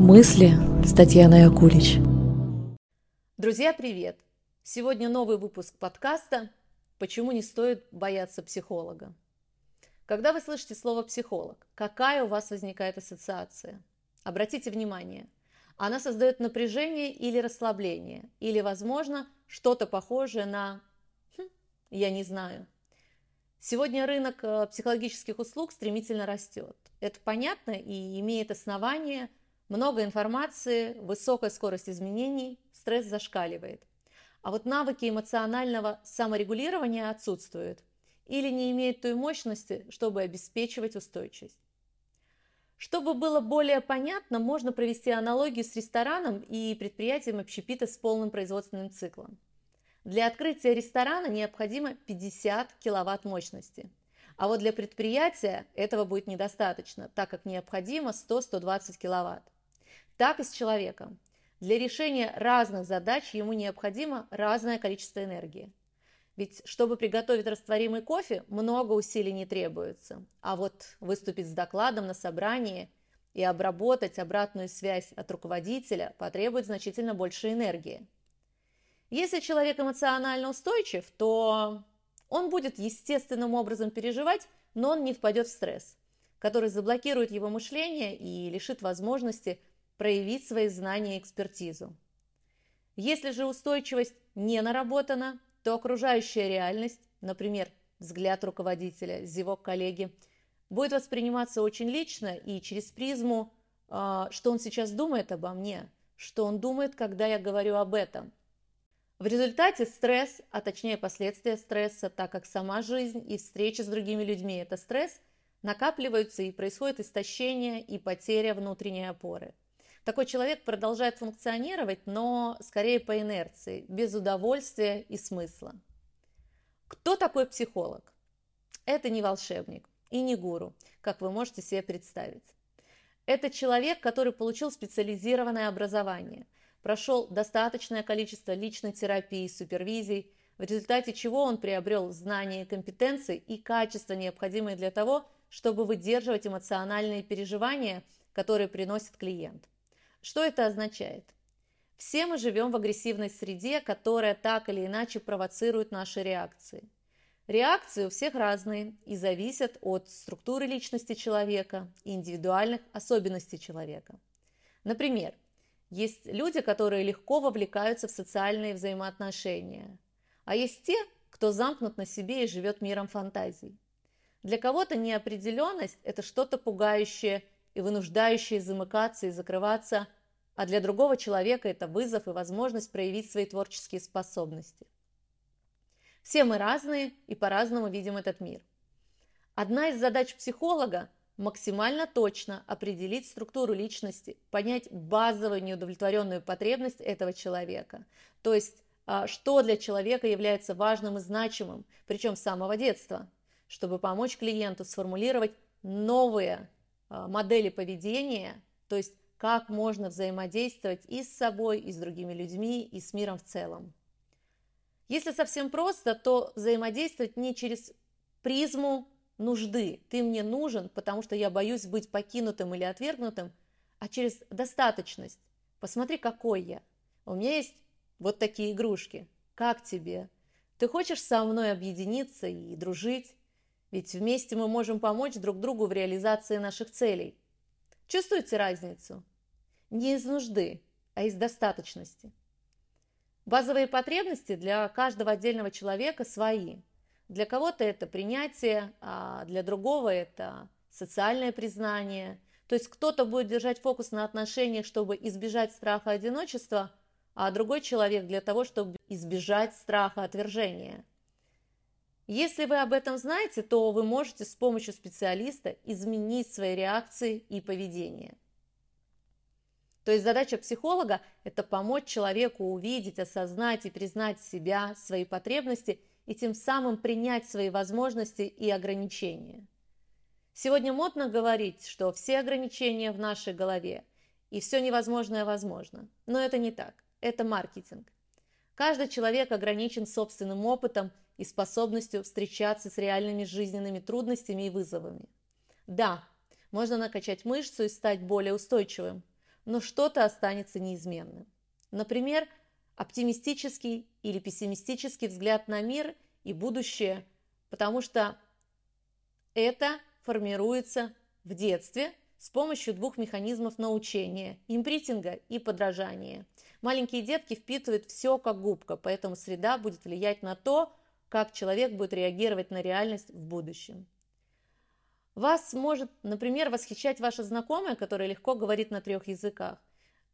Мысли с Татьяной Акулич. Друзья, привет! Сегодня новый выпуск подкаста «Почему не стоит бояться психолога?». Когда вы слышите слово «психолог», какая у вас возникает ассоциация? Обратите внимание, она создает напряжение или расслабление, или, возможно, что-то похожее на хм, «я не знаю». Сегодня рынок э, психологических услуг стремительно растет. Это понятно и имеет основание. Много информации, высокая скорость изменений, стресс зашкаливает. А вот навыки эмоционального саморегулирования отсутствуют или не имеют той мощности, чтобы обеспечивать устойчивость. Чтобы было более понятно, можно провести аналогию с рестораном и предприятием общепита с полным производственным циклом. Для открытия ресторана необходимо 50 киловатт мощности. А вот для предприятия этого будет недостаточно, так как необходимо 100-120 киловатт. Так и с человеком. Для решения разных задач ему необходимо разное количество энергии. Ведь чтобы приготовить растворимый кофе, много усилий не требуется. А вот выступить с докладом на собрании и обработать обратную связь от руководителя потребует значительно больше энергии. Если человек эмоционально устойчив, то он будет естественным образом переживать, но он не впадет в стресс, который заблокирует его мышление и лишит возможности проявить свои знания и экспертизу. Если же устойчивость не наработана, то окружающая реальность, например, взгляд руководителя, зевок коллеги, будет восприниматься очень лично и через призму, а, что он сейчас думает обо мне, что он думает, когда я говорю об этом – в результате стресс, а точнее последствия стресса, так как сама жизнь и встреча с другими людьми – это стресс, накапливаются и происходит истощение и потеря внутренней опоры. Такой человек продолжает функционировать, но скорее по инерции, без удовольствия и смысла. Кто такой психолог? Это не волшебник и не гуру, как вы можете себе представить. Это человек, который получил специализированное образование – прошел достаточное количество личной терапии, супервизий, в результате чего он приобрел знания компетенции и качества, необходимые для того, чтобы выдерживать эмоциональные переживания, которые приносит клиент. Что это означает? Все мы живем в агрессивной среде, которая так или иначе провоцирует наши реакции. Реакции у всех разные и зависят от структуры личности человека и индивидуальных особенностей человека. Например, есть люди, которые легко вовлекаются в социальные взаимоотношения. А есть те, кто замкнут на себе и живет миром фантазий. Для кого-то неопределенность – это что-то пугающее и вынуждающее замыкаться и закрываться, а для другого человека это вызов и возможность проявить свои творческие способности. Все мы разные и по-разному видим этот мир. Одна из задач психолога максимально точно определить структуру личности, понять базовую неудовлетворенную потребность этого человека. То есть, а, что для человека является важным и значимым, причем с самого детства, чтобы помочь клиенту сформулировать новые модели поведения, то есть как можно взаимодействовать и с собой, и с другими людьми, и с миром в целом. Если совсем просто, то взаимодействовать не через призму нужды. Ты мне нужен, потому что я боюсь быть покинутым или отвергнутым, а через достаточность. Посмотри, какой я. У меня есть вот такие игрушки. Как тебе? Ты хочешь со мной объединиться и дружить? Ведь вместе мы можем помочь друг другу в реализации наших целей. Чувствуете разницу? Не из нужды, а из достаточности. Базовые потребности для каждого отдельного человека свои – для кого-то это принятие, а для другого это социальное признание. То есть кто-то будет держать фокус на отношениях, чтобы избежать страха одиночества, а другой человек для того, чтобы избежать страха отвержения. Если вы об этом знаете, то вы можете с помощью специалиста изменить свои реакции и поведение. То есть задача психолога – это помочь человеку увидеть, осознать и признать себя, свои потребности – и тем самым принять свои возможности и ограничения. Сегодня модно говорить, что все ограничения в нашей голове и все невозможное возможно. Но это не так. Это маркетинг. Каждый человек ограничен собственным опытом и способностью встречаться с реальными жизненными трудностями и вызовами. Да, можно накачать мышцу и стать более устойчивым. но что-то останется неизменным. Например, оптимистический или пессимистический взгляд на мир и будущее, потому что это формируется в детстве с помощью двух механизмов научения – импритинга и подражания. Маленькие детки впитывают все как губка, поэтому среда будет влиять на то, как человек будет реагировать на реальность в будущем. Вас может, например, восхищать ваша знакомая, которая легко говорит на трех языках.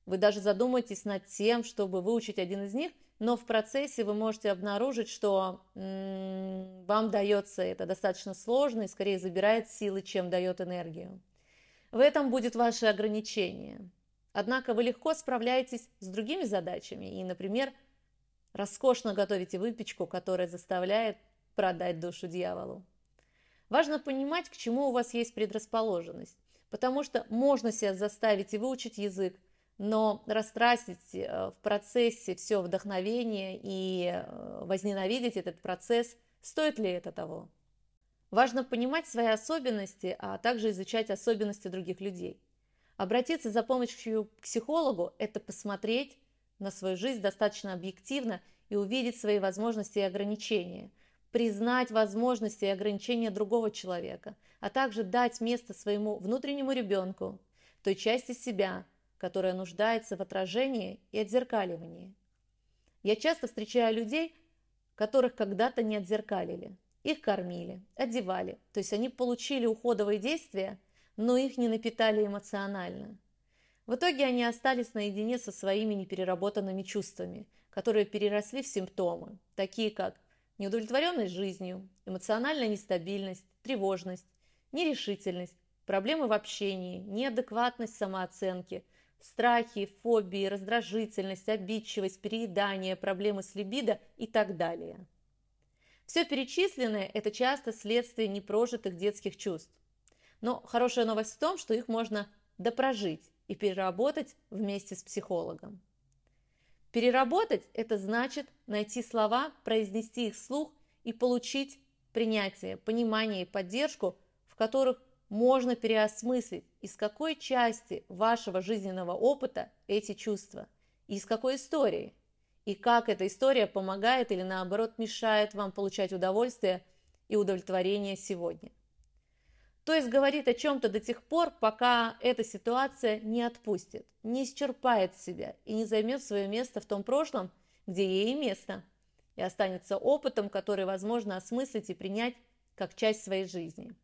Вы даже задумаетесь над тем, чтобы выучить один из них, но в процессе вы можете обнаружить, что м-м, вам дается это достаточно сложно и скорее забирает силы, чем дает энергию. В этом будет ваше ограничение. Однако вы легко справляетесь с другими задачами и, например, роскошно готовите выпечку, которая заставляет продать душу дьяволу. Важно понимать, к чему у вас есть предрасположенность, потому что можно себя заставить и выучить язык, но растратить э, в процессе все вдохновение и э, возненавидеть этот процесс, стоит ли это того? Важно понимать свои особенности, а также изучать особенности других людей. Обратиться за помощью к психологу – это посмотреть на свою жизнь достаточно объективно и увидеть свои возможности и ограничения, признать возможности и ограничения другого человека, а также дать место своему внутреннему ребенку, той части себя – которая нуждается в отражении и отзеркаливании. Я часто встречаю людей, которых когда-то не отзеркалили. Их кормили, одевали, то есть они получили уходовые действия, но их не напитали эмоционально. В итоге они остались наедине со своими непереработанными чувствами, которые переросли в симптомы, такие как неудовлетворенность жизнью, эмоциональная нестабильность, тревожность, нерешительность, проблемы в общении, неадекватность самооценки – страхи, фобии, раздражительность, обидчивость, переедание, проблемы с либидо и так далее. Все перечисленное – это часто следствие непрожитых детских чувств. Но хорошая новость в том, что их можно допрожить и переработать вместе с психологом. Переработать – это значит найти слова, произнести их вслух и получить принятие, понимание и поддержку, в которых можно переосмыслить, из какой части вашего жизненного опыта эти чувства, из какой истории, и как эта история помогает или наоборот мешает вам получать удовольствие и удовлетворение сегодня. То есть говорит о чем-то до тех пор, пока эта ситуация не отпустит, не исчерпает себя и не займет свое место в том прошлом, где ей место, и останется опытом, который возможно осмыслить и принять как часть своей жизни.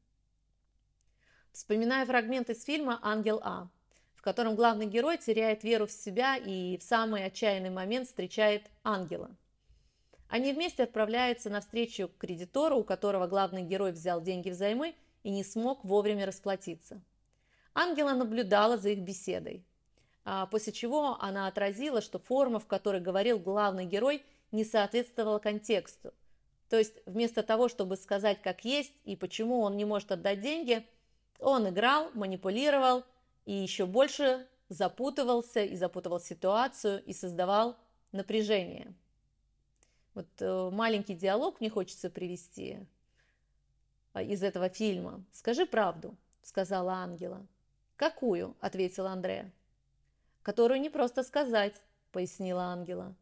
Вспоминаю фрагмент из фильма «Ангел А», в котором главный герой теряет веру в себя и в самый отчаянный момент встречает ангела. Они вместе отправляются навстречу к кредитору, у которого главный герой взял деньги взаймы и не смог вовремя расплатиться. Ангела наблюдала за их беседой, а после чего она отразила, что форма, в которой говорил главный герой, не соответствовала контексту. То есть вместо того, чтобы сказать как есть и почему он не может отдать деньги – он играл, манипулировал и еще больше запутывался и запутывал ситуацию и создавал напряжение. Вот э, маленький диалог мне хочется привести из этого фильма. «Скажи правду», — сказала Ангела. «Какую?» — ответил Андре. «Которую не просто сказать», — пояснила Ангела.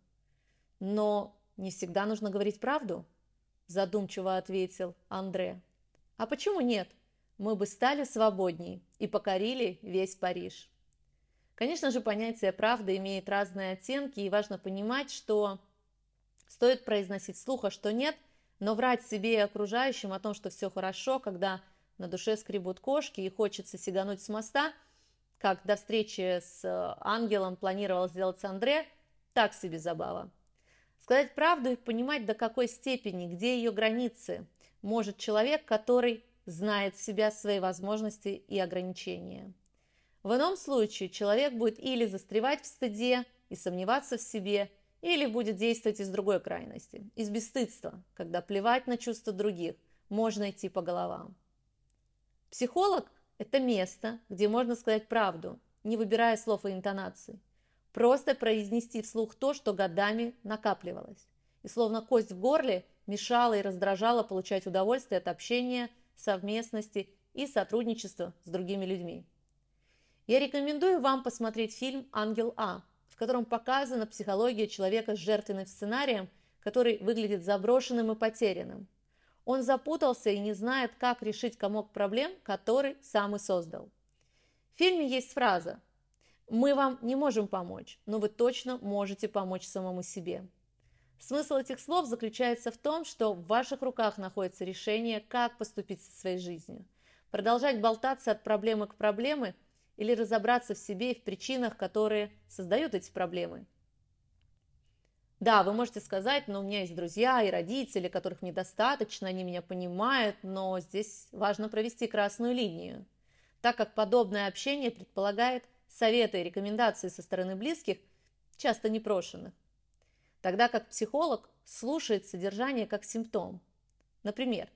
«Но не всегда нужно говорить правду», — задумчиво ответил Андре. «А почему нет?» мы бы стали свободней и покорили весь Париж. Конечно же, понятие «правда» имеет разные оттенки, и важно понимать, что стоит произносить вслух, а что нет, но врать себе и окружающим о том, что все хорошо, когда на душе скребут кошки и хочется сигануть с моста, как до встречи с э, ангелом планировал сделать Андре, так себе забава. Сказать правду и понимать, до какой степени, где ее границы, может человек, который знает себя, свои возможности и ограничения. В ином случае человек будет или застревать в стыде и сомневаться в себе, или будет действовать из другой крайности, из бесстыдства, когда плевать на чувства других, можно идти по головам. Психолог – это место, где можно сказать правду, не выбирая слов и интонаций. Просто произнести вслух то, что годами накапливалось. И словно кость в горле мешала и раздражала получать удовольствие от общения – совместности и сотрудничества с другими людьми. Я рекомендую вам посмотреть фильм «Ангел А», котором показана психология человека с жертвенным сценарием, который выглядит заброшенным и потерянным. Он запутался и не знает, как решить комок проблем, который сам и создал. В фильме есть фраза «Мы вам не можем помочь, но вы точно можете помочь самому себе». Смысл этих слов заключается в том, что в ваших руках находится решение, как поступить со своей жизнью. Продолжать болтаться от проблемы к проблеме или разобраться в себе и в причинах, которые создают эти проблемы. Да, вы можете сказать, но у меня есть друзья и родители, которых мне достаточно, они меня понимают, но здесь важно провести красную линию, так как подобное общение предполагает советы и рекомендации со стороны близких, часто непрошенных тогда как психолог слушает содержание как симптом. Например,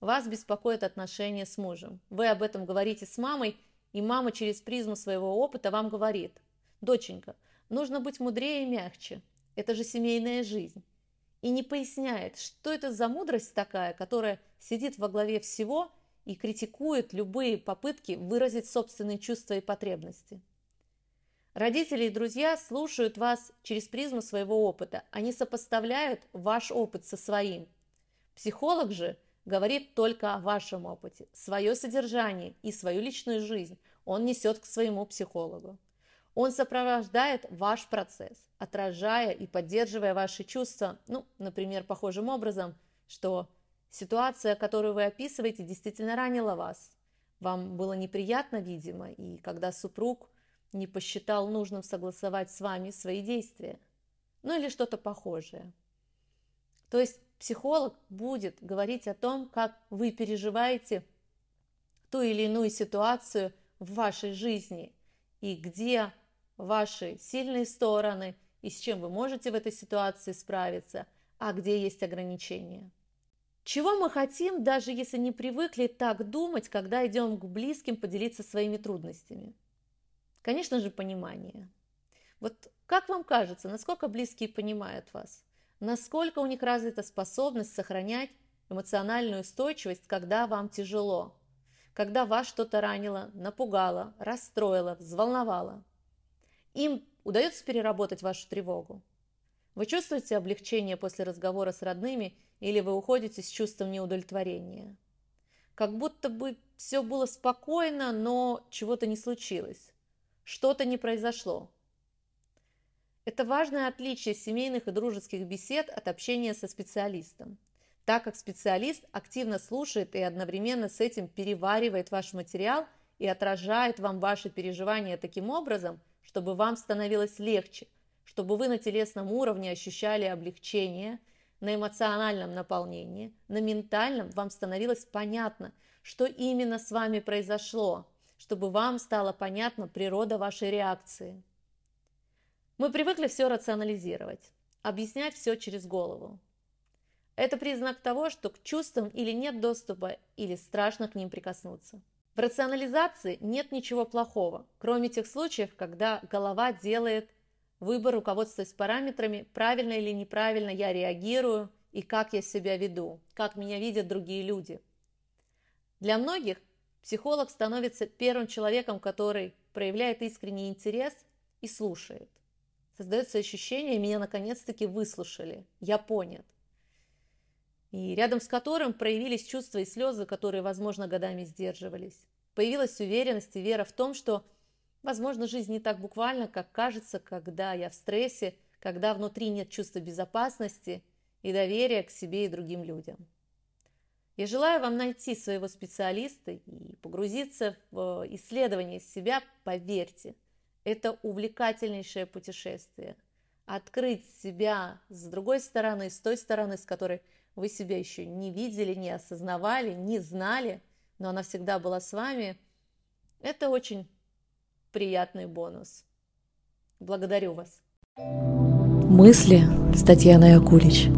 вас беспокоит отношения с мужем. Вы об этом говорите с мамой, и мама через призму своего опыта вам говорит, «Доченька, нужно быть мудрее и мягче, это же семейная жизнь». И не поясняет, что это за мудрость такая, которая сидит во главе всего и критикует любые попытки выразить собственные чувства и потребности. Родители и друзья слушают вас через призму своего опыта. Они сопоставляют ваш опыт со своим. Психолог же говорит только о вашем опыте. Свое содержание и свою личную жизнь он несет к своему психологу. Он сопровождает ваш процесс, отражая и поддерживая ваши чувства, ну, например, похожим образом, что ситуация, которую вы описываете, действительно ранила вас. Вам было неприятно, видимо, и когда супруг – не посчитал нужным согласовать с вами свои действия, ну или что-то похожее. То есть психолог будет говорить о том, как вы переживаете ту или иную ситуацию в вашей жизни и где ваши сильные стороны и с чем вы можете в этой ситуации справиться, а где есть ограничения. Чего мы хотим, даже если не привыкли так думать, когда идем к близким поделиться своими трудностями – Конечно же, понимание. Вот как вам кажется, насколько близкие понимают вас? Насколько у них развита способность сохранять эмоциональную устойчивость, когда вам тяжело? Когда вас что-то ранило, напугало, расстроило, взволновало? Им удается переработать вашу тревогу? Вы чувствуете облегчение после разговора с родными или вы уходите с чувством неудовлетворения? Как будто бы все было спокойно, но чего-то не случилось что-то не произошло. Это важное отличие семейных и дружеских бесед от общения со специалистом, так как специалист активно слушает и одновременно с этим переваривает ваш материал и отражает вам ваши переживания таким образом, чтобы вам становилось легче, чтобы вы на телесном уровне ощущали облегчение, на эмоциональном наполнении, на ментальном вам становилось понятно, что именно с вами произошло, чтобы вам стала понятна природа вашей реакции. Мы привыкли все рационализировать, объяснять все через голову. Это признак того, что к чувствам или нет доступа, или страшно к ним прикоснуться. В рационализации нет ничего плохого, кроме тех случаев, когда голова делает выбор, руководствуясь параметрами, правильно или неправильно я реагирую и как я себя веду, как меня видят другие люди. Для многих Психолог становится первым человеком, который проявляет искренний интерес и слушает. Создается ощущение, меня наконец-таки выслушали, я понят. И рядом с которым проявились чувства и слезы, которые, возможно, годами сдерживались. Появилась уверенность и вера в том, что, возможно, жизнь не так буквально, как кажется, когда я в стрессе, когда внутри нет чувства безопасности и доверия к себе и другим людям. Я желаю вам найти своего специалиста и погрузиться в исследование себя, поверьте, это увлекательнейшее путешествие. Открыть себя с другой стороны, с той стороны, с которой вы себя еще не видели, не осознавали, не знали, но она всегда была с вами, это очень приятный бонус. Благодарю вас. Мысли с Татьяной Акулич.